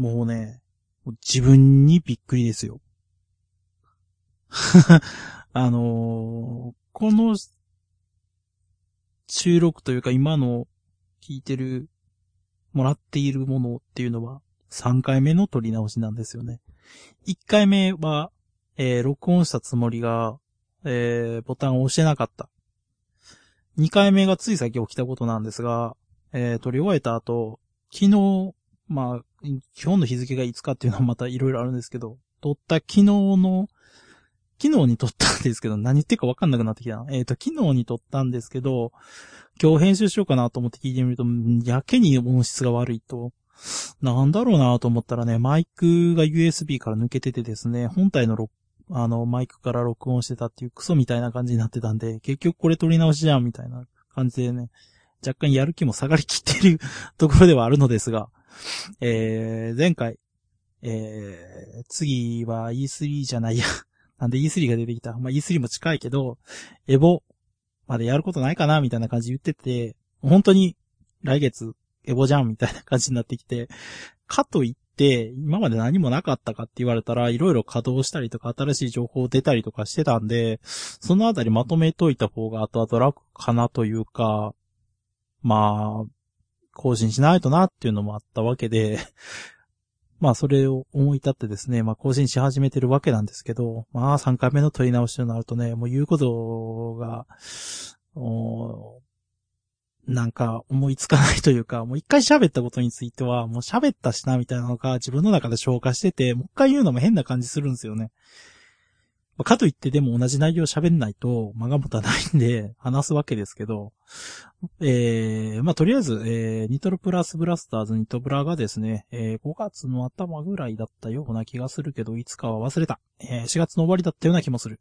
もうね、自分にびっくりですよ。あのー、この収録というか今の聞いてる、もらっているものっていうのは3回目の撮り直しなんですよね。1回目は、えー、録音したつもりが、えー、ボタンを押してなかった。2回目がつい先起きたことなんですが、えー、撮り終えた後、昨日、まあ、今日の日付がいつかっていうのはまた色々あるんですけど、撮った昨日の、昨日に撮ったんですけど、何言ってるかわかんなくなってきたな。えっ、ー、と、昨日に撮ったんですけど、今日編集しようかなと思って聞いてみると、やけに音質が悪いと。なんだろうなと思ったらね、マイクが USB から抜けててですね、本体のあの、マイクから録音してたっていうクソみたいな感じになってたんで、結局これ撮り直しじゃんみたいな感じでね、若干やる気も下がりきってる ところではあるのですが、えー、前回、えー、次は E3 じゃないや。なんで E3 が出てきた。まあ、E3 も近いけど、エボまでやることないかなみたいな感じ言ってて、本当に来月エボじゃんみたいな感じになってきて、かといって、今まで何もなかったかって言われたら、いろいろ稼働したりとか、新しい情報出たりとかしてたんで、そのあたりまとめといた方が後々楽かなというか、まあ、更新しないとなっていうのもあったわけで、まあそれを思い立ってですね、まあ更新し始めてるわけなんですけど、まあ3回目の取り直しとなるとね、もう言うことが、なんか思いつかないというか、もう一回喋ったことについては、もう喋ったしなみたいなのが自分の中で消化してて、もう一回言うのも変な感じするんですよね。かといってでも同じ内容喋んないと間が持たないんで話すわけですけど、えー、まあ、とりあえず、えー、ニトロプラスブラスターズニトブラがですね、えー、5月の頭ぐらいだったような気がするけど、いつかは忘れた。えー、4月の終わりだったような気もする。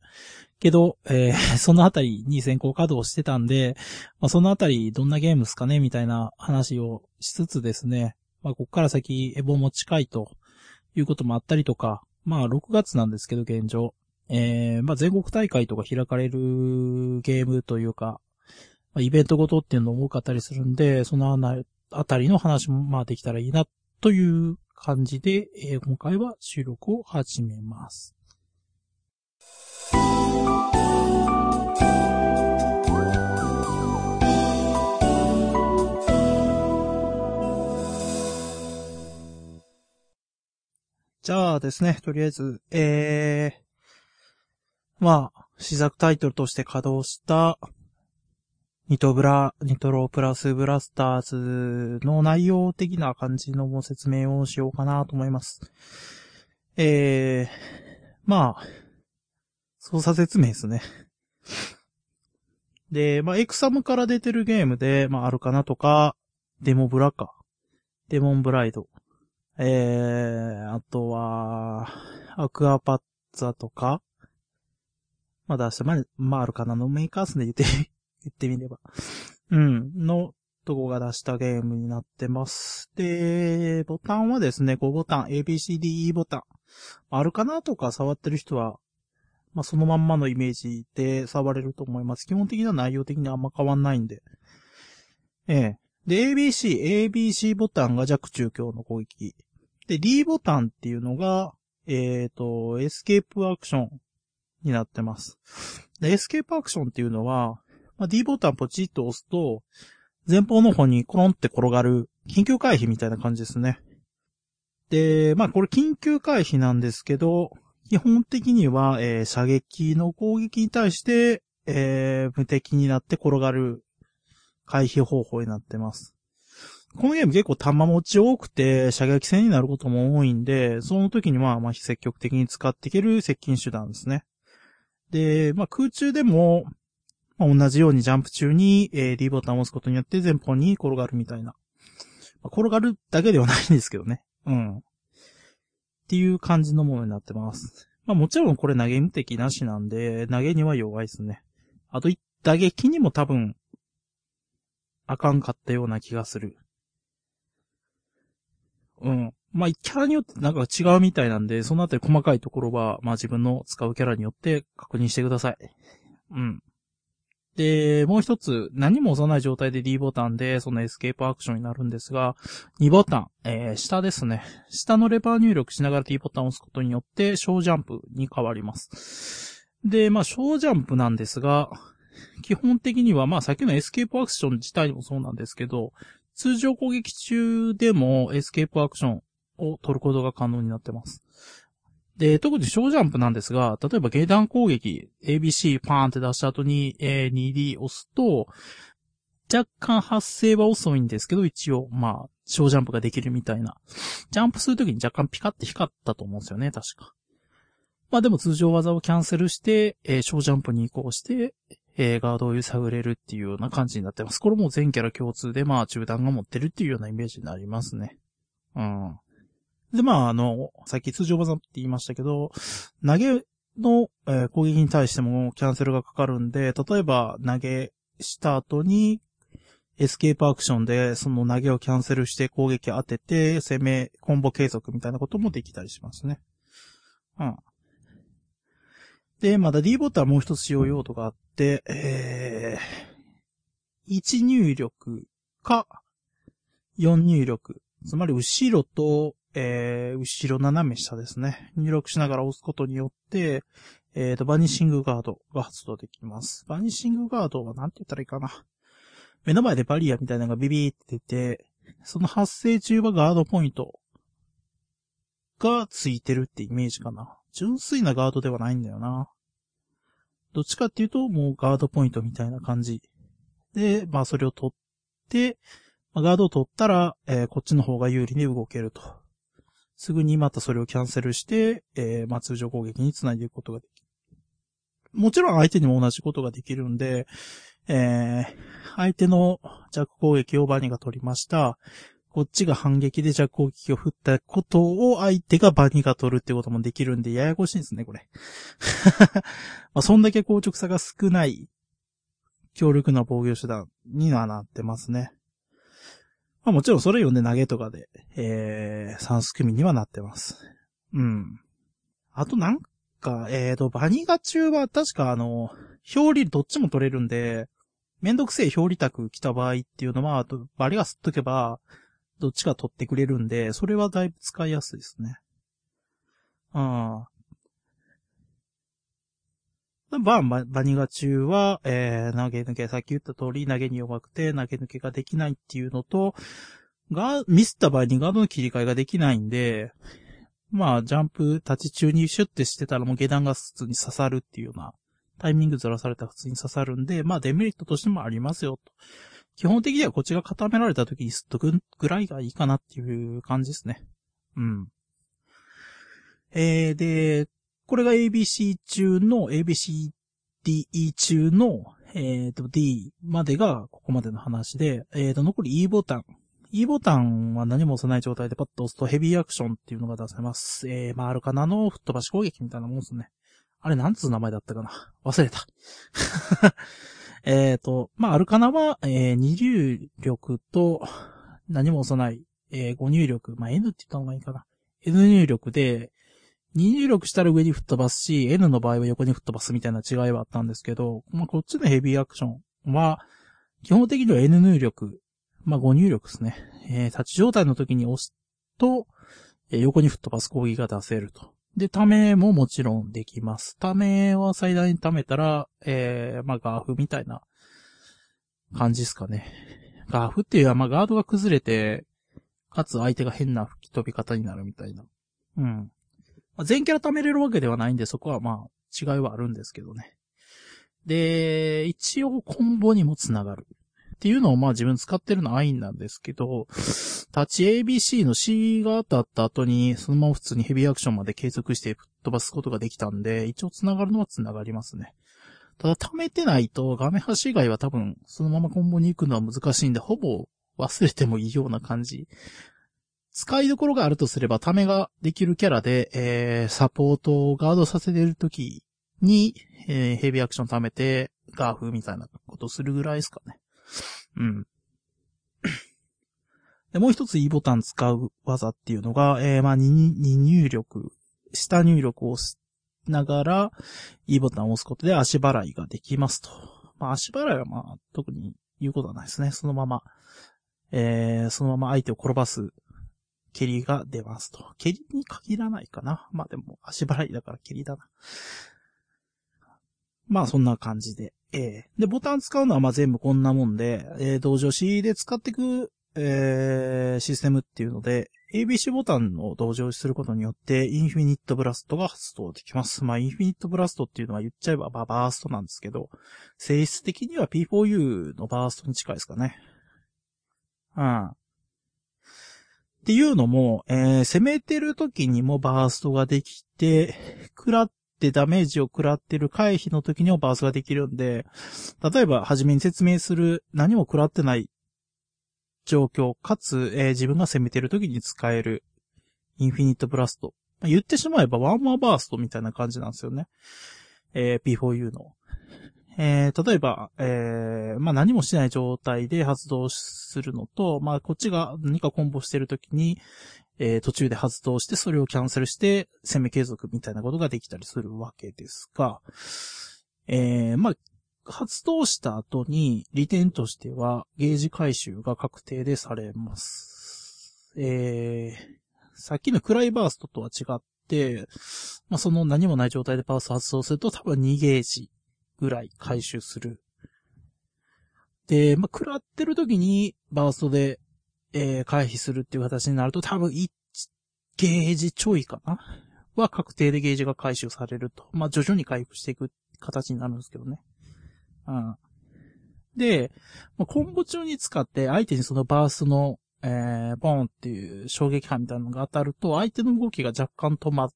けど、えー、そのあたりに先行稼働してたんで、まあ、そのあたりどんなゲームですかねみたいな話をしつつですね、まあ、こっから先エボも近いということもあったりとか、まあ、6月なんですけど、現状。えー、まあ、全国大会とか開かれるゲームというか、まあ、イベントごとっていうのも多かったりするんで、そのあたりの話もまあできたらいいなという感じで、えー、今回は収録を始めます。じゃあですね、とりあえず、えー、まあ、試作タイトルとして稼働した、ニトブラ、ニトロプラスブラスターズの内容的な感じの説明をしようかなと思います。えー、まあ、操作説明ですね。で、まあ、エクサムから出てるゲームで、まあ、あるかなとか、デモブラか。デモンブライド。えー、あとは、アクアパッツァとか、まだ出した、ま、まあ、あるかなのメーカースで言って、言ってみれば。うん、の、とこが出したゲームになってます。で、ボタンはですね、5ボタン、ABCDE ボタン。あるかなとか触ってる人は、まあ、そのまんまのイメージで触れると思います。基本的な内容的にあんま変わんないんで。ええ。で、ABC、ABC ボタンが弱中強の攻撃。で、D ボタンっていうのが、えっ、ー、と、エスケープアクションになってます。で、エスケープアクションっていうのは、まあ、D ボタンポチッと押すと、前方の方にコロンって転がる緊急回避みたいな感じですね。で、まあこれ緊急回避なんですけど、基本的には、えー、射撃の攻撃に対して、えー、無敵になって転がる回避方法になってます。このゲーム結構弾持ち多くて、射撃戦になることも多いんで、その時には、まあ、積極的に使っていける接近手段ですね。で、まあ、空中でも、まあ、同じようにジャンプ中に、えー、D ボタンを押すことによって前方に転がるみたいな。まあ、転がるだけではないんですけどね。うん。っていう感じのものになってます。まあもちろんこれ投げ無敵なしなんで、投げには弱いですね。あと、打撃にも多分、あかんかったような気がする。うん。まあ、キャラによってなんか違うみたいなんで、そのあたり細かいところは、まあ自分の使うキャラによって確認してください。うん。で、もう一つ、何も押さない状態で D ボタンで、そのエスケープアクションになるんですが、2ボタン、えー、下ですね。下のレバー入力しながら D ボタンを押すことによって、小ジャンプに変わります。で、まあ、小ジャンプなんですが、基本的には、まあ、さっきのエスケープアクション自体もそうなんですけど、通常攻撃中でもエスケープアクションを取ることが可能になってます。で、特に小ジャンプなんですが、例えば下段攻撃、ABC パーンって出した後に、え、2D 押すと、若干発生は遅いんですけど、一応、まあ、小ジャンプができるみたいな。ジャンプするときに若干ピカって光ったと思うんですよね、確か。まあでも通常技をキャンセルして、えー、小ジャンプに移行して、えー、ガードを揺さぶれるっていうような感じになってます。これも全キャラ共通で、まあ中段が持ってるっていうようなイメージになりますね。うん。で、まあ、あの、さっき通常技って言いましたけど、投げの、え、攻撃に対してもキャンセルがかかるんで、例えば投げした後に、エスケープアクションでその投げをキャンセルして攻撃当てて、攻め、コンボ継続みたいなこともできたりしますね。うん。で、まだ D ボタンもう一つ使用用途があって、えー、1入力か、4入力。つまり後ろとえー、後ろ斜め下ですね。入力しながら押すことによって、えっ、ー、と、バニッシングガードが発動できます。バニッシングガードは何て言ったらいいかな。目の前でバリアみたいなのがビビーって出て、その発生中はガードポイントがついてるってイメージかな。純粋なガードではないんだよな。どっちかっていうと、もうガードポイントみたいな感じ。で、まあそれを取って、ま、ガードを取ったら、えー、こっちの方が有利に動けると。すぐにまたそれをキャンセルして、えー、まあ、通常攻撃につないでいくことができる。もちろん相手にも同じことができるんで、えー、相手の弱攻撃をバニが取りました。こっちが反撃で弱攻撃を振ったことを相手がバニが取るってこともできるんで、ややこしいんですね、これ。まあ、そんだけ硬直さが少ない強力な防御手段にはなってますね。まあもちろんそれ読んで投げとかで、えー、3ス組にはなってます。うん。あとなんか、えーと、バニガ中は確かあの、表裏どっちも取れるんで、めんどくせえ表裏卓来た場合っていうのは、バリが吸っとけば、どっちか取ってくれるんで、それはだいぶ使いやすいですね。ああ。バン、バニガ中は、えー、投げ抜け、さっき言った通り投げに弱くて投げ抜けができないっていうのと、が、ミスった場合にガードの切り替えができないんで、まあ、ジャンプ立ち中にシュッてしてたらもう下段が普通に刺さるっていうような、タイミングずらされたら普通に刺さるんで、まあデメリットとしてもありますよと。基本的にはこっちが固められた時にすっとくぐらいがいいかなっていう感じですね。うん。えー、で、これが ABC 中の、ABCDE 中の、えっ、ー、と、D までがここまでの話で、えっ、ー、と、残り E ボタン。E ボタンは何も押さない状態でパッと押すとヘビーアクションっていうのが出せます。えー、まあ、あるかなの吹っ飛ばし攻撃みたいなもんですね。あれ、なんつう名前だったかな？忘れた。えっと、まあ、アルカナは、えー、二入力と、何も押さない、えー、5入力、まあ、N って言った方がいいかな。N 入力で、2入力したら上に吹っ飛ばすし、N の場合は横に吹っ飛ばすみたいな違いはあったんですけど、まあ、こっちのヘビーアクションは、基本的には N 入力、まあ、5入力ですね。えー、立ち状態の時に押すと、えー、横に吹っ飛ばす攻撃が出せると。で、ためももちろんできます。ためは最大にためたら、えー、まあ、ガーフみたいな感じですかね。ガーフっていうのは、まあ、ガードが崩れて、かつ相手が変な吹き飛び方になるみたいな。うん。まあ、全キャラ貯めれるわけではないんで、そこはまあ、違いはあるんですけどね。で、一応コンボにもつながる。っていうのをまあ自分使ってるのはアインなんですけど、タッチ ABC の C が当たった後に、そのまま普通にヘビーアクションまで継続して吹っ飛ばすことができたんで、一応繋がるのは繋がりますね。ただ貯めてないと画面端以外は多分そのままコンボに行くのは難しいんで、ほぼ忘れてもいいような感じ使いどころがあるとすれば、ためができるキャラで、えー、サポートをガードさせてるときに、えー、ヘビーアクション貯めて、ガーフみたいなことするぐらいですかね。うん。で、もう一つ E ボタン使う技っていうのが、えー、まあ、二入力、下入力をしながら、E ボタンを押すことで足払いができますと。まあ足払いはまあ特に言うことはないですね。そのまま、えー、そのまま相手を転ばす蹴りが出ますと。蹴りに限らないかな。まあでも足払いだから蹴りだな。まあそんな感じで。えー、で、ボタン使うのはまあ全部こんなもんで、えー、同乗しで使っていく、えー、システムっていうので、ABC ボタンを同乗することによって、インフィニットブラストが発動できます。まあ、インフィニットブラストっていうのは言っちゃえばバーストなんですけど、性質的には P4U のバーストに近いですかね。うん。っていうのも、えー、攻めてる時にもバーストができて、食らってダメージを食らってる回避の時にもバーストができるんで、例えば、初めに説明する何も食らってない状況、かつ、えー、自分が攻めてる時に使えるインフィニットブラスト。まあ、言ってしまえばワンマーバーストみたいな感じなんですよね。えー、P4U の。えー、例えば、えー、まあ、何もしない状態で発動するのと、まあ、こっちが何かコンボしてるときに、えー、途中で発動して、それをキャンセルして、攻め継続みたいなことができたりするわけですが、えー、まあ、発動した後に、利点としては、ゲージ回収が確定でされます。えー、さっきのクライバーストとは違って、まあ、その何もない状態でパース発動すると多分2ゲージぐらい回収する。で、まあ、食らってる時にバーストで、えー、回避するっていう形になると多分1ゲージちょいかな？は確定でゲージが回収されると。まあ、徐々に回復していく形になるんですけどね。うん。で、まあ、コンボ中に使って相手にそのバーストの、えー、ボーンっていう衝撃波みたいなのが当たると、相手の動きが若干止ま、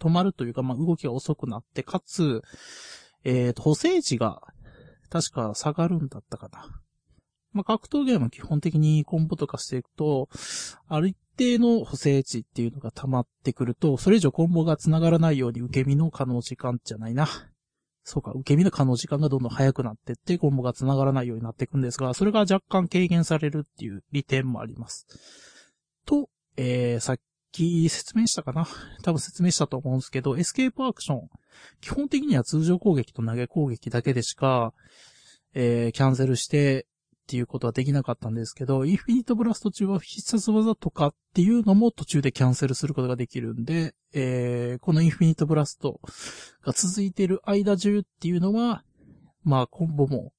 止まるというか、まあ、動きが遅くなって、かつ、えっ、と、補正値が、確か下がるんだったかな。まあ、格闘ゲームは基本的にコンボとかしていくと、ある一定の補正値っていうのが溜まってくると、それ以上コンボが繋がらないように受け身の可能時間じゃないな。そうか、受け身の可能時間がどんどん早くなってって、コンボが繋がらないようになっていくんですが、それが若干軽減されるっていう利点もあります。と、えー、さっき説明したかな？多分説明したと思うんですけど、エスケープアクション。基本的には通常攻撃と投げ攻撃だけでしか、えー、キャンセルしてっていうことはできなかったんですけど、インフィニットブラスト中は必殺技とかっていうのも途中でキャンセルすることができるんで、えー、このインフィニットブラストが続いている間中っていうのは、まあコンボも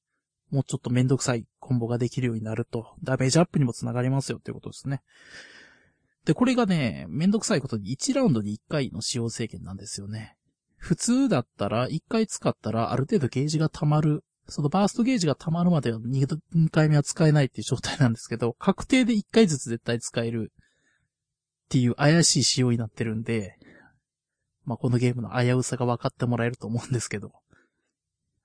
もうちょっとめんどくさいコンボができるようになると、ダメージアップにもつながりますよっていうことですね。で、これがね、めんどくさいことに1ラウンドに1回の使用制限なんですよね。普通だったら1回使ったらある程度ゲージが溜まる。そのバーストゲージが溜まるまでは 2, 2回目は使えないっていう状態なんですけど、確定で1回ずつ絶対使えるっていう怪しい仕様になってるんで、まあ、このゲームの危うさが分かってもらえると思うんですけど。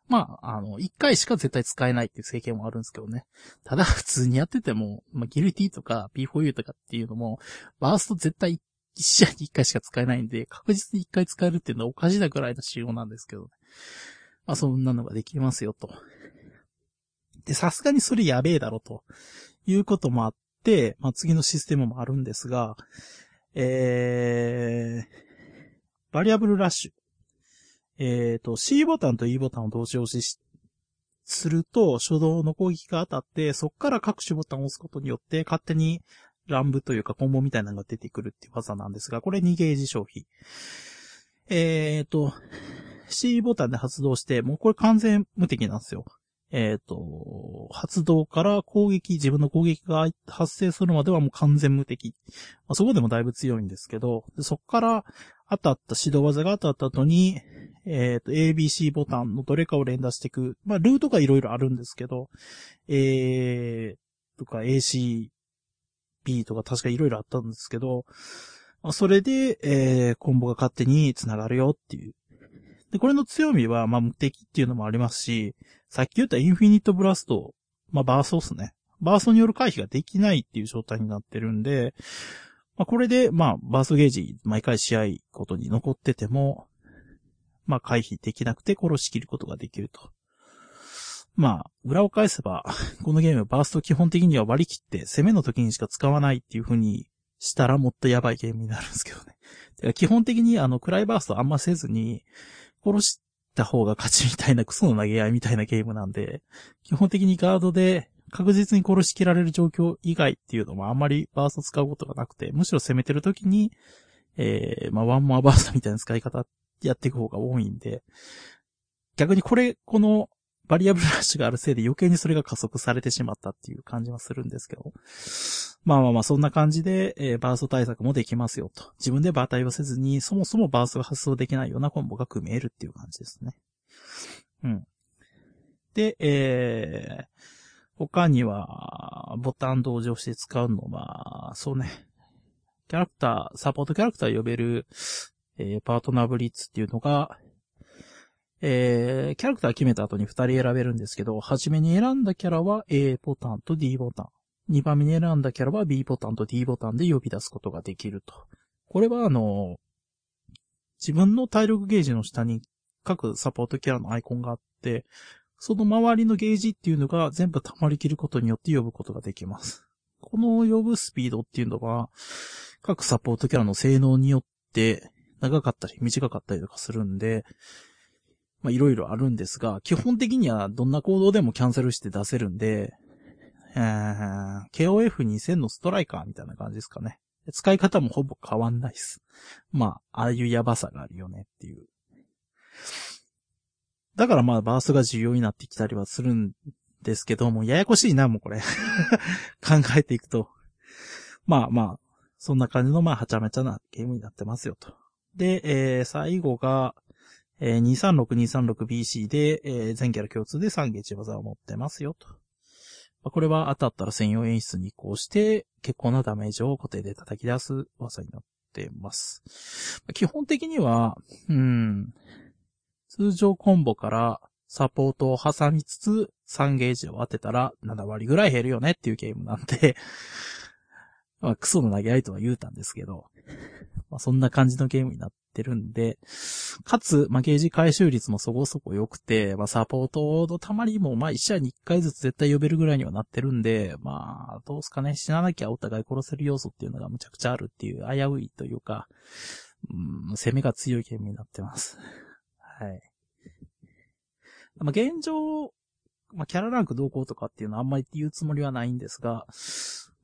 まあ、あの、一回しか絶対使えないっていう制限もあるんですけどね。ただ普通にやってても、まあ、ギルティとか P4U とかっていうのも、バースト絶対一試合に一回しか使えないんで、確実に一回使えるっていうのはおかしなくらいの仕様なんですけどね。まあ、そんなのができますよと。で、さすがにそれやべえだろということもあって、まあ、次のシステムもあるんですが、えー、バリアブルラッシュ。えっ、ー、と、C ボタンと E ボタンを同時押しし、すると、初動の攻撃が当たって、そこから各種ボタンを押すことによって、勝手に乱舞というかコンボみたいなのが出てくるっていう技なんですが、これ2ゲージ消費。えっ、ー、と、C ボタンで発動して、もうこれ完全無敵なんですよ。えっ、ー、と、発動から攻撃、自分の攻撃が発生するまではもう完全無敵。まあ、そこでもだいぶ強いんですけど、そこから当たった指導技が当たった後に、えっ、ー、と、ABC ボタンのどれかを連打していく。まあ、ルートがいろいろあるんですけど、えー、とか ACB とか確かいろいろあったんですけど、まあ、それで、えー、コンボが勝手に繋がるよっていう。で、これの強みは、まあ、無敵っていうのもありますし、さっき言ったインフィニットブラスト、まあ、バーストっすね。バーストによる回避ができないっていう状態になってるんで、まあ、これで、まあ、バーストゲージ、毎回試合ごとに残ってても、まあ、回避できなくて殺し切ることができると。まあ、裏を返せば、このゲーム、バースト基本的には割り切って攻めの時にしか使わないっていう風にしたらもっとやばいゲームになるんですけどね。基本的にあの、暗いバーストあんませずに、殺した方が勝ちみたいなクソの投げ合いみたいなゲームなんで、基本的にガードで確実に殺しきられる状況以外っていうのもあんまりバースト使うことがなくて、むしろ攻めてる時に、えー、まあ、ワンモアバーストみたいな使い方やっていく方が多いんで、逆にこれ、このバリアブルラッシュがあるせいで余計にそれが加速されてしまったっていう感じはするんですけど。まあまあまあ、そんな感じで、えー、バースト対策もできますよと。自分で馬体をせずに、そもそもバーストが発動できないようなコンボが組めるっていう感じですね。うん。で、えー、他には、ボタン同乗して使うのは、そうね。キャラクター、サポートキャラクター呼べる、えー、パートナーブリッツっていうのが、えー、キャラクター決めた後に2人選べるんですけど、初めに選んだキャラは A ボタンと D ボタン。2番目に選んだキャラは B ボタンと D ボタンで呼び出すことができると。これはあの、自分の体力ゲージの下に各サポートキャラのアイコンがあって、その周りのゲージっていうのが全部溜まりきることによって呼ぶことができます。この呼ぶスピードっていうのは、各サポートキャラの性能によって長かったり短かったりとかするんで、まあ、いろいろあるんですが、基本的にはどんな行動でもキャンセルして出せるんで、え、KOF2000 のストライカーみたいな感じですかね。使い方もほぼ変わんないっす。まあ、ああいうやばさがあるよねっていう。だからまあ、バースが重要になってきたりはするんですけども、ややこしいな、もうこれ 考えていくと。まあまあ、そんな感じのまあ、はちゃめちゃなゲームになってますよと。で、えー、最後が、えー、236-236BC で、えー、全キャラ共通で3ゲージ技を持ってますよと。まあ、これは当たったら専用演出に移行して、結構なダメージを固定で叩き出す技になってます。まあ、基本的には、うん、通常コンボからサポートを挟みつつ3ゲージを当てたら7割ぐらい減るよねっていうゲームなんで まあ、クソの投げ合いとは言うたんですけど、まあ、そんな感じのゲームになってるんで、かつ、まあ、ゲージ回収率もそこそこ良くて、まあ、サポートのたまりも、まあ、一試合に一回ずつ絶対呼べるぐらいにはなってるんで、まあ、どうすかね、死ななきゃお互い殺せる要素っていうのがむちゃくちゃあるっていう、危ういというか、うん、攻めが強いゲームになってます。はい。まあ、現状、まあ、キャラランクどうこうとかっていうのはあんまり言うつもりはないんですが、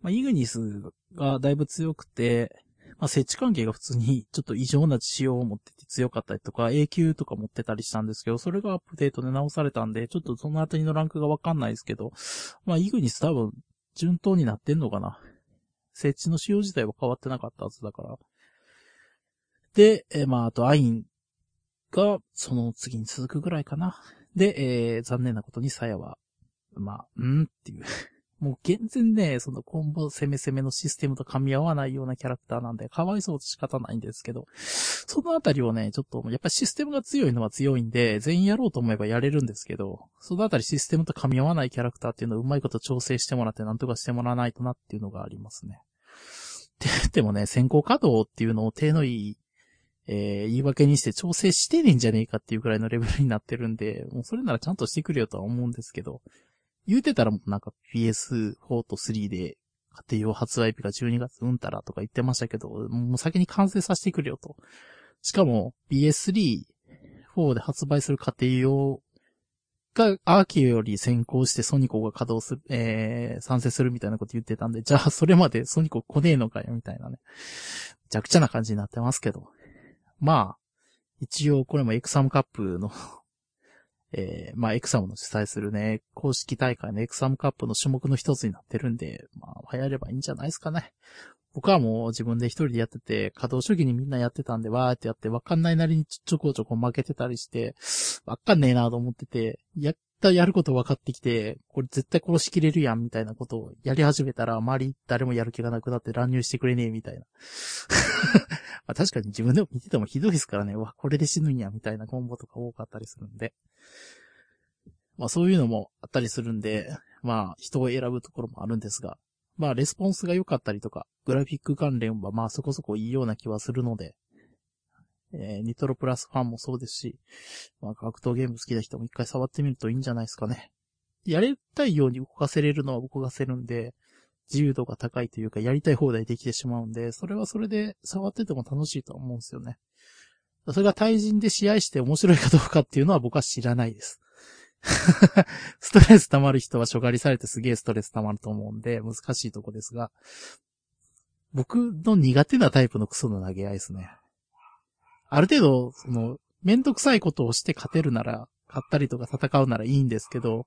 まあ、イグニスがだいぶ強くて、まあ、設置関係が普通に ちょっと異常な仕様を持ってて強かったりとか、永久とか持ってたりしたんですけど、それがアップデートで直されたんで、ちょっとそのあたりのランクがわかんないですけど、まあ、イグニス多分、順当になってんのかな。設置の仕様自体は変わってなかったはずだから。で、えまあ、あと、アインが、その次に続くぐらいかな。で、えー、残念なことにサヤは、まあ、んっていうもう全然ね、そのコンボ攻め攻めのシステムと噛み合わないようなキャラクターなんで、かわいそうと仕方ないんですけど、そのあたりをね、ちょっと、やっぱりシステムが強いのは強いんで、全員やろうと思えばやれるんですけど、そのあたりシステムと噛み合わないキャラクターっていうのをうまいこと調整してもらってなんとかしてもらわないとなっていうのがありますね。って言ってもね、先行稼働っていうのを手のいい、えー、言い訳にして調整してねえんじゃねえかっていうくらいのレベルになってるんで、もうそれならちゃんとしてくれよとは思うんですけど、言うてたらもうなんか PS4 と3で家庭用発売日が12月うんたらとか言ってましたけど、もう先に完成させてくれよと。しかも PS3、4で発売する家庭用がアーキーより先行してソニコが稼働する、えー、賛成するみたいなこと言ってたんで、じゃあそれまでソニコ来ねえのかよみたいなね。めちゃな感じになってますけど。まあ、一応これもエクサムカップのえー、まあ、エクサムの主催するね、公式大会のエクサムカップの種目の一つになってるんで、まあ、流行ればいいんじゃないですかね。僕はもう自分で一人でやってて、稼働初期にみんなやってたんで、わーってやって、わかんないなりにちょこちょこ負けてたりして、わかんねえなと思ってて、やったやること分かってきて、これ絶対殺しきれるやんみたいなことをやり始めたら、周り誰もやる気がなくなって乱入してくれねえみたいな。まあ確かに自分でも見ててもひどいですからね、わ、これで死ぬんやみたいなコンボとか多かったりするんで。まあそういうのもあったりするんで、まあ人を選ぶところもあるんですが、まあレスポンスが良かったりとか、グラフィック関連はまあそこそこいいような気はするので、えー、ニトロプラスファンもそうですし、まあ格闘ゲーム好きな人も一回触ってみるといいんじゃないですかね。やりたいように動かせれるのは動かせるんで、自由度が高いというか、やりたい放題できてしまうんで、それはそれで触ってても楽しいと思うんですよね。それが対人で試合して面白いかどうかっていうのは僕は知らないです。ストレス溜まる人は初狩りされてすげえストレス溜まると思うんで、難しいとこですが、僕の苦手なタイプのクソの投げ合いですね。ある程度、その、めんどくさいことをして勝てるなら、勝ったりとか戦うならいいんですけど、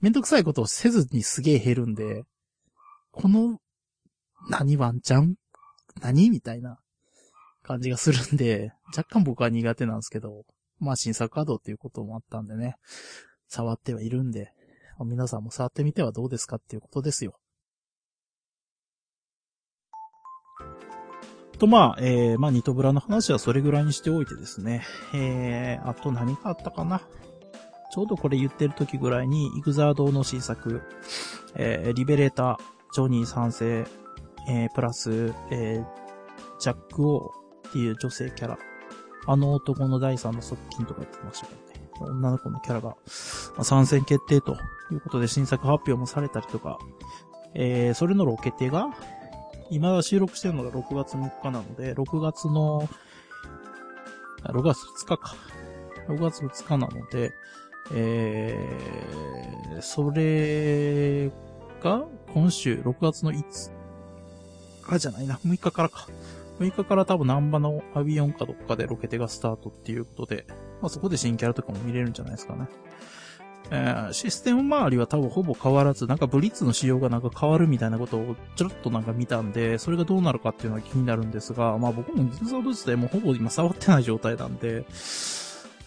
めんどくさいことをせずにすげえ減るんで、この、何ワンチャン？何みたいな感じがするんで、若干僕は苦手なんですけど、まあ新作稼働っていうこともあったんでね、触ってはいるんで、皆さんも触ってみてはどうですかっていうことですよ。と、まあ、えー、まあ、ニトブラの話はそれぐらいにしておいてですね。えー、あと何かあったかな。ちょうどこれ言ってる時ぐらいに、イグザードの新作、えー、リベレーター、ジョニー賛成、えー、プラス、えー、ジャックオーっていう女性キャラ。あの男の第三の側近とか言ってましたけどね。女の子のキャラが、まあ、参戦決定ということで新作発表もされたりとか、えー、それのロケテが、今は収録してるのが6月3日なので、6月の、6月2日か。6月2日なので、えー、それが、今週、6月の5日じゃないな、6日からか。6日から多分南波のアビオンかどっかでロケテがスタートっていうことで、まあそこで新キャラとかも見れるんじゃないですかね。えー、システム周りは多分ほぼ変わらず、なんかブリッツの仕様がなんか変わるみたいなことをちょろっとなんか見たんで、それがどうなるかっていうのは気になるんですが、まあ僕もギザード自体もほぼ今触ってない状態なんで、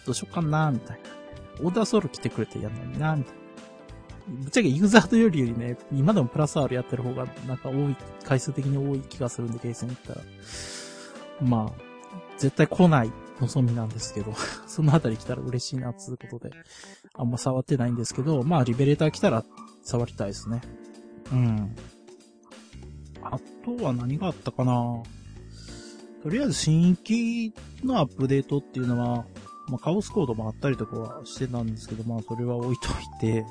どうしようかな、みたいな。オーダーソウル来てくれてやんのにな、みたいな。ぶっちゃけユーザードよりよりね、今でもプラス R やってる方がなんか多い、回数的に多い気がするんで、ゲーセン行ったら。まあ、絶対来ない望みなんですけど、そのあたり来たら嬉しいな、つうことで。あんま触ってないんですけど、まあ、リベレーター来たら触りたいですね。うん。あとは何があったかなとりあえず新規のアップデートっていうのは、まあ、カオスコードもあったりとかはしてたんですけど、まあ、それは置いといて、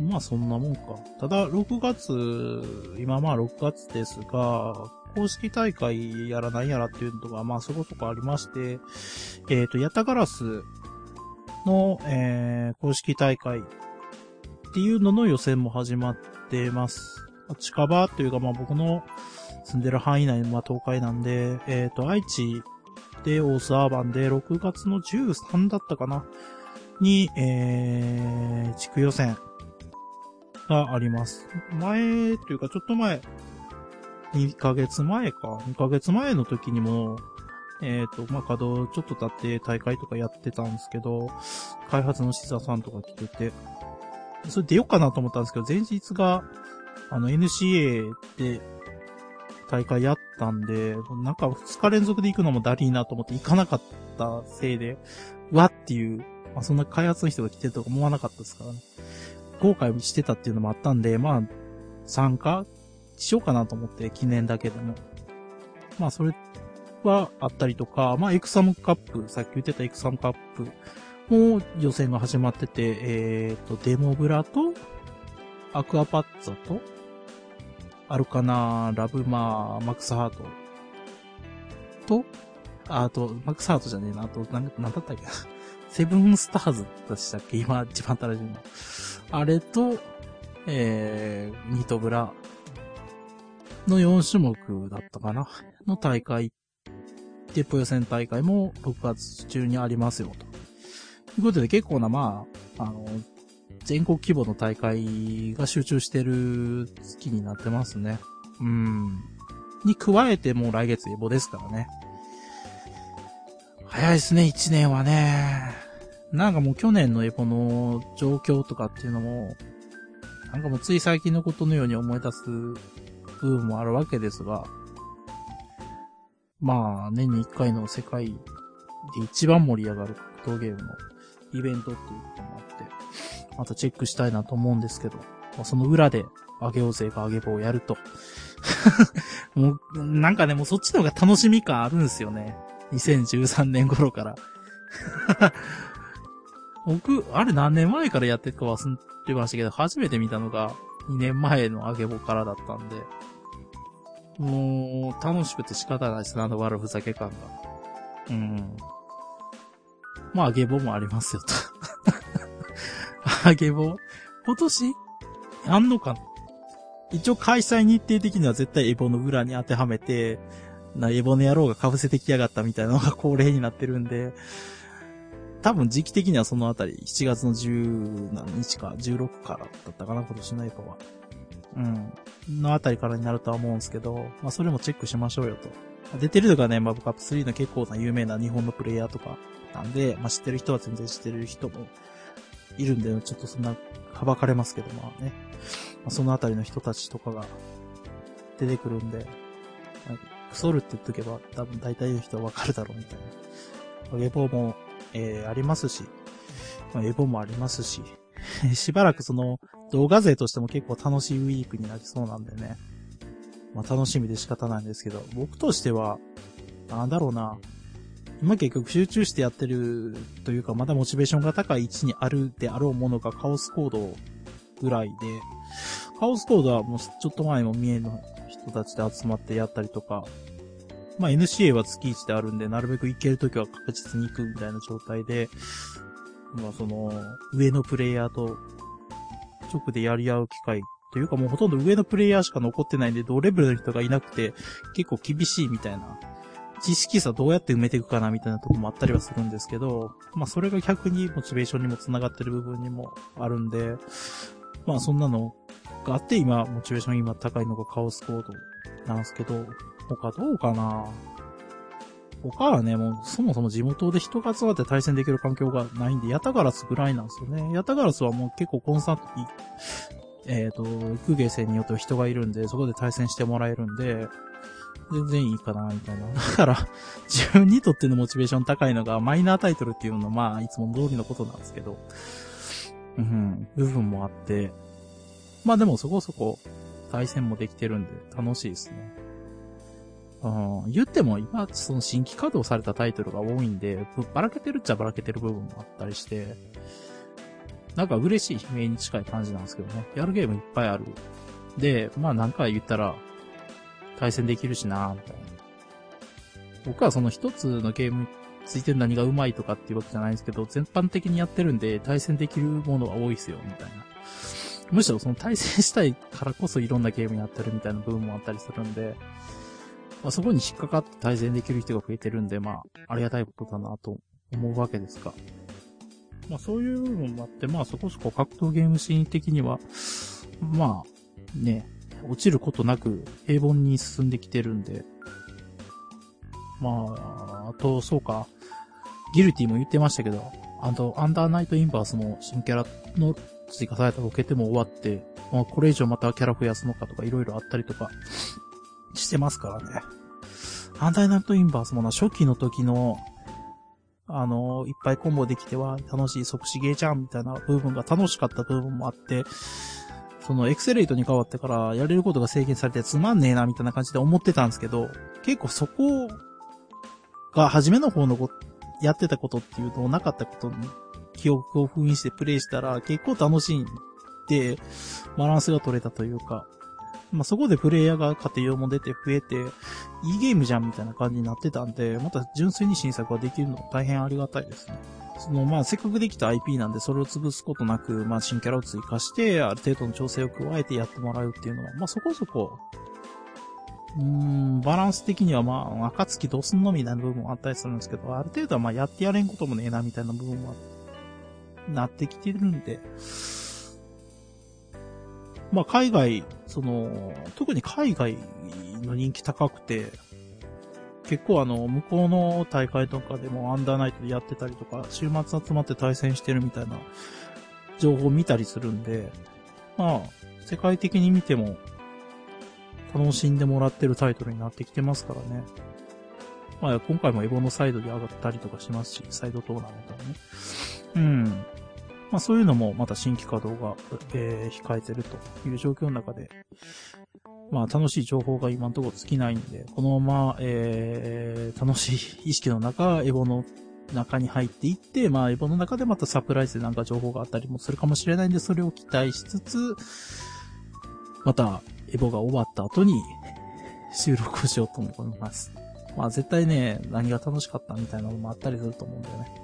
まあ、そんなもんか。ただ、6月、今まあ6月ですが、公式大会やらないやらっていうのが、まあそこそこありまして、えっ、ー、と、ヤタガラスの、えー、公式大会っていうのの予選も始まってます。近場というか、まあ僕の住んでる範囲内は東海なんで、えっ、ー、と、愛知で大須アーバンで6月の13だったかなに、えー、地区予選があります。前というかちょっと前、2ヶ月前か。2ヶ月前の時にも、えっ、ー、と、まあ、稼働ちょっと経って大会とかやってたんですけど、開発のシザさんとか来てて、それ出ようかなと思ったんですけど、前日が、あの、NCA で大会やったんで、なんか2日連続で行くのもダリーなと思って行かなかったせいで、わっていう、まあ、そんな開発の人が来てると思わなかったですからね。後悔してたっていうのもあったんで、まあ、参加しようかなと思って、記念だけでも。まあ、それはあったりとか、まあ、エクサムカップ、さっき言ってたエクサムカップも予選が始まってて、えっ、ー、と、デモブラと、アクアパッツァと、アルカナ、ラブマー、マックスハートと、あと、マックスハートじゃねえな、あと、なん、なんだったっけな。セブンスターズでしたっけ？今、一番新しいの。あれと、えー、ニトブラの4種目だったかなの大会、デポ予選大会も6月中にありますよ、と。ということで結構な、まあ、あの、全国規模の大会が集中してる月になってますね。うん。に加えてもう来月エボですからね。早いですね、1年はね。なんかもう去年のエボの状況とかっていうのも、なんかもうつい最近のことのように思い出す部分もあるわけですが、まあ、年に一回の世界で一番盛り上がる格闘ゲームのイベントっていうこともあって、またチェックしたいなと思うんですけど、まあ、その裏で、あげおうぜがあげ棒をやると。もう、なんかね、もうそっちの方が楽しみ感あるんですよね。2013年頃から。僕、あれ何年前からやってるか忘れてましたけど、初めて見たのが2年前のあげぼからだったんで、もう、楽しくて仕方ないですね、あの悪ふざけ感が。うん。まあ、あげぼもありますよと。あげぼ今年あんのかな？一応開催日程的には絶対エボの裏に当てはめて、な、エボの野郎が被せてきやがったみたいなのが 恒例になってるんで、多分時期的にはそのあたり、7月の10何日か、16からだったかな、今年のエボは。うん。のあたりからになるとは思うんですけど、まあそれもチェックしましょうよと。出てるのがね、マブカップ3の結構な有名な日本のプレイヤーとかなんで、まあ知ってる人は全然知ってる人もいるんで、ちょっとそんな、はばかれますけど、まあね。まあ、そのあたりの人たちとかが出てくるんで、クソルって言っとけば多分大体の人はわかるだろうみたいな。エボも、えー、ありますし、まあ、エボもありますし、しばらくその動画勢としても結構楽しいウィークになりそうなんでね。まあ楽しみで仕方ないんですけど、僕としては、なんだろうな。今結局集中してやってるというか、まだモチベーションが高い位置にあるであろうものがカオスコードぐらいで、カオスコードはもうちょっと前も見えの人たちで集まってやったりとか、まあ NCA は月1であるんで、なるべく行けるときは確実に行くみたいな状態で、まあその、上のプレイヤーと直でやり合う機会というかもうほとんど上のプレイヤーしか残ってないんで、同レベルの人がいなくて、結構厳しいみたいな、知識差どうやって埋めていくかなみたいなとこもあったりはするんですけど、まあそれが逆にモチベーションにも繋がってる部分にもあるんで、まあそんなのがあって今、モチベーション今高いのがカオスコードなんですけど、他どうかな？他はね、もうそもそも地元で人が集まって対戦できる環境がないんで、ヤタガラスぐらいなんですよね。ヤタガラスはもう結構コンスタントに、えっ、ー、と、空芸生によっては人がいるんで、そこで対戦してもらえるんで、全然いいかな、みたいな。だから、自分にとってのモチベーション高いのが、マイナータイトルっていうのは、まあ、いつも通りのことなんですけど、うん、部分もあって、まあでもそこそこ対戦もできてるんで楽しいですね。うん、言っても今、その新規稼働されたタイトルが多いんで、ばらけてるっちゃばらけてる部分もあったりして、なんか嬉しい悲鳴に近い感じなんですけどね。やるゲームいっぱいある。で、まあ何回言ったら、対戦できるしなみたいな。僕はその一つのゲームについて何がうまいとかっていうわけじゃないんですけど、全般的にやってるんで、対戦できるものが多いですよ、みたいな。むしろその対戦したいからこそいろんなゲームやってるみたいな部分もあったりするんで、まあ、そこに引っかかって対戦できる人が増えてるんで、まあ、ありがたいことだなと思うわけですが。まあ、そういう部分もあって、まあ、そこそこ格闘ゲームシーン的には、まあ、ね、落ちることなく平凡に進んできてるんで、まあ、あと、そうか、ギルティも言ってましたけど、あと、アンダーナイトインバースの新キャラの追加されたロケテも終わって、まあ、これ以上またキャラ増やすのかとかいろいろあったりとか。してますからね。アンダーナイトインバースもな、初期の時の、あの、いっぱいコンボできては楽しい即死ゲーじゃんみたいな部分が楽しかった部分もあって、そのエクセレイトに変わってからやれることが制限されてつまんねえなみたいな感じで思ってたんですけど、結構そこが初めの方のやってたことっていうのをなかったことに記憶を封印してプレイしたら結構楽しいんで、バランスが取れたというか、まあ、そこでプレイヤーが家庭用も出て増えて、いいゲームじゃんみたいな感じになってたんで、また純粋に新作ができるの大変ありがたいですね。その、まあ、せっかくできた IP なんで、それを潰すことなく、まあ、新キャラを追加して、ある程度の調整を加えてやってもらうっていうのは、まあ、そこそこ、うーん、バランス的にはまあ、暁どうすんのみたいな部分もあったりするんですけど、ある程度はまあ、やってやれんこともねえな、みたいな部分は、なってきてるんで、まあ、海外、その、特に海外の人気高くて、結構あの、向こうの大会とかでもアンダーナイトでやってたりとか、週末集まって対戦してるみたいな情報を見たりするんで、まあ、世界的に見ても、楽しんでもらってるタイトルになってきてますからね。まあ、今回もエボのサイドで上がったりとかしますし、サイドトーナメントもね。うん。まあそういうのもまた新規稼働が、えー、控えてるという状況の中で、まあ楽しい情報が今のところ尽きないんで、このまま、えー、楽しい意識の中、エボの中に入っていって、まあエボの中でまたサプライズでなんか情報があったりもするかもしれないんで、それを期待しつつ、またエボが終わった後に収録をしようと思います。まあ絶対ね、何が楽しかったみたいなのもあったりすると思うんだよね。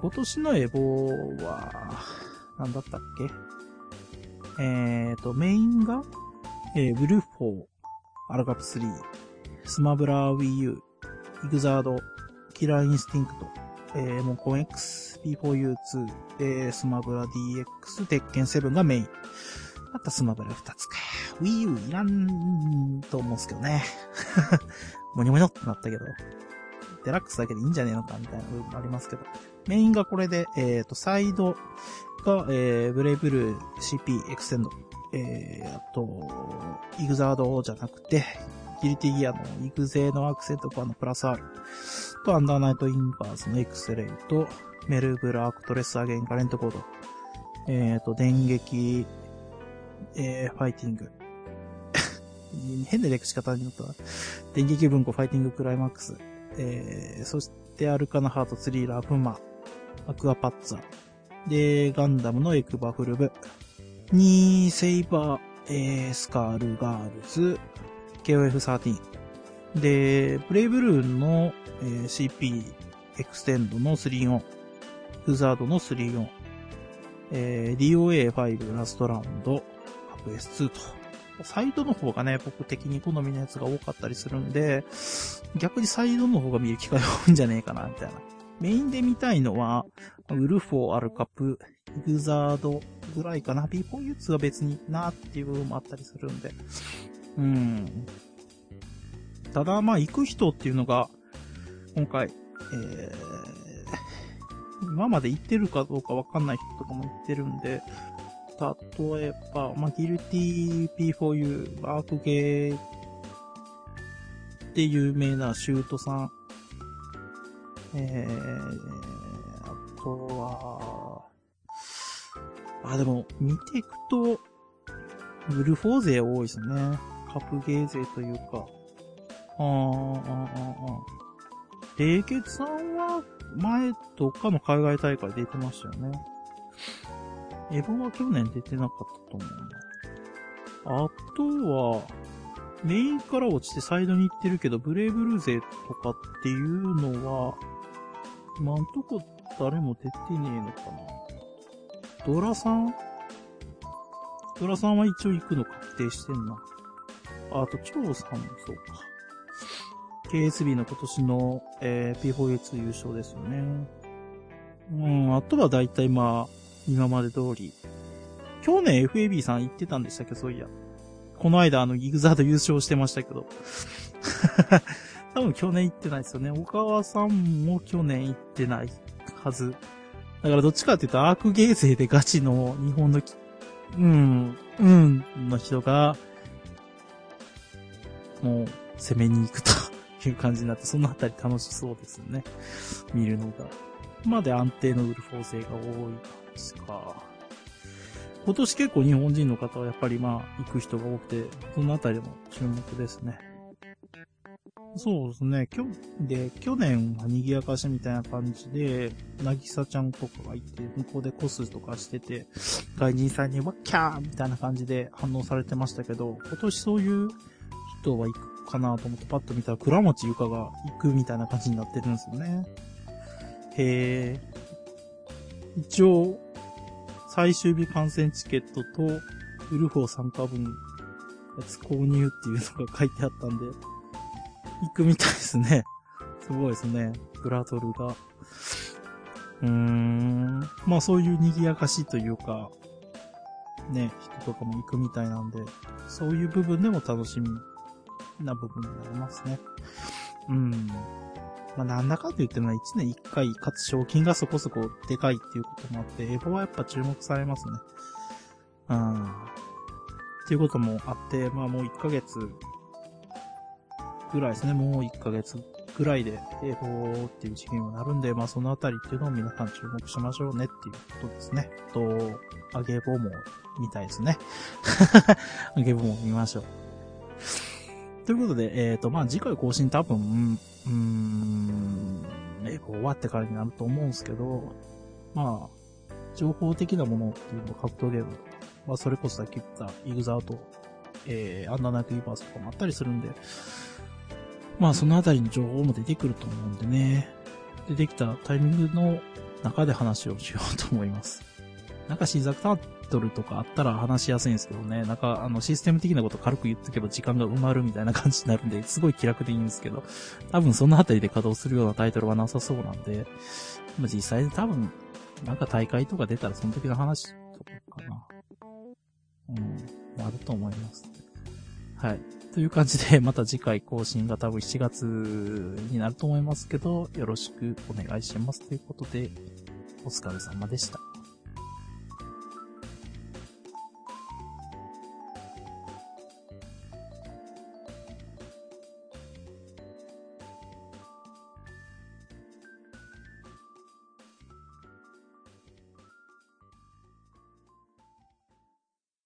今年のエボは、なんだったっけ？えーと、メインが、えー、ウルフォー、アルカプ3、スマブラ Wii U、イグザード、キラーインスティンクト、えー、モーコン X、P4U2、えー、スマブラ DX、鉄拳7がメイン。あとスマブラ2つか。Wii U いらんと思うんすけどね。もにょもにょってなったけど。デラックスだけでいいんじゃねえのかみたいな部分もありますけど。メインがこれで、えっ、ー、と、サイドが、えー、ブレイブルー CP エクセンド。えー、あと、イグザードじゃなくて、ギリティギアのイグゼのアクセント版のプラス R とアンダーナイトインバースのエクセレイトとメルブラアクトレスアゲインカレントコード。えっ、ー、と、電撃、えー、ファイティング。変な略し方になった。電撃文庫ファイティングクライマックス。えー、そしてアルカナハート3ラブマ、アクアパッツァ。で、ガンダムのエクバフルブ。に、セイバー、えー、スカルガールズ、KOF13。で、ブレイブルーンの、えー、CP エクステンドの3-4。フザードの3-4。えー、DOA5 ラストラウンド、カプ S2 と。サイドの方がね、僕的に好みのやつが多かったりするんで、逆にサイドの方が見る機会多いんじゃねえかな、みたいな。メインで見たいのは、ウルフォー、アルカプ、イグザードぐらいかな。B4U2 は別になっていう部分もあったりするんで。うん。ただ、まあ、行く人っていうのが、今回、えー、今まで行ってるかどうかわかんない人とかも行ってるんで、例えば、まあ、ギルティー P4U、バークゲーで有名なシュートさん、えー、あとは、あ、でも、見ていくと、ブルフォー勢多いですね。カプゲー勢というか。あー、あー、あー、あ冷血さんは、前、どっかの海外大会出てましたよね。エボは去年出てなかったと思うな。あとは、メインから落ちてサイドに行ってるけど、ブレイブルー勢とかっていうのは、今んとこ誰も出てねえのかな。ドラさん？ドラさんは一応行くの確定してんな。あと、蝶さんもそうか。KSB の今年の、えー、P4A2 優勝ですよね。うん、あとは大体まあ、今まで通り。去年 FAB さん行ってたんでしたっけ、そういや。この間あの、ギグザード優勝してましたけど。多分去年行ってないですよね。小川さんも去年行ってないはず。だからどっちかっていうと、アークゲー勢でガチの日本のうん、うんの人が、もう攻めに行くという感じになって、そのあたり楽しそうですよね。見るのが。まで安定のウルフォー性が多い感じか。今年結構日本人の方はやっぱりまあ行く人が多くて、そのあたりも注目ですね。そうですね。きょ、で、去年は賑やかしみたいな感じで、なぎさちゃんとかがいて、向こうでコスとかしてて、外人さんにわっキャーみたいな感じで反応されてましたけど、今年そういう人は行くかなと思ってパッと見たら、倉持ゆかが行くみたいな感じになってるんですよね。へえ。一応、最終日観戦チケットと、ウルフォー参加分、やつ購入っていうのが書いてあったんで、行くみたいですね。すごいですね。グラトルが。うーん。まあそういう賑やかしというか、ね、人とかも行くみたいなんで、そういう部分でも楽しみな部分になりますね。うん。まあなんだかん言っても1年1回、かつ賞金がそこそこでかいっていうこともあって、エボはやっぱ注目されますね。うん。っていうこともあって、まあもう1ヶ月ぐらいですね。もう1ヶ月ぐらいで、英語っていう時期になるんで、まあそのあたりっていうのを皆さん注目しましょうねっていうことですね。と、あげぼも見たいですね。あげぼも見ましょう。ということで、えっ、ー、と、まあ次回更新多分、うーん、英語終わってからになると思うんですけど、まあ、情報的なものっていうのを格闘ゲーム、まあそれこそさっき言ったイグザート、えー、アンダーナイトユーバースとかもあったりするんで、まあそのあたりの情報も出てくると思うんでね、出てきたタイミングの中で話をしようと思います。なんか新作タートルとかあったら話しやすいんですけどね、なんかあのシステム的なこと軽く言っとけば時間が埋まるみたいな感じになるんで、すごい気楽でいいんですけど、多分そのあたりで稼働するようなタイトルはなさそうなんで、まあ、実際に多分、なんか大会とか出たらその時の話とかかな。うん、あると思います。はい。という感じで、また次回更新が多分7月になると思いますけど、よろしくお願いしますということで、お疲れ様でした。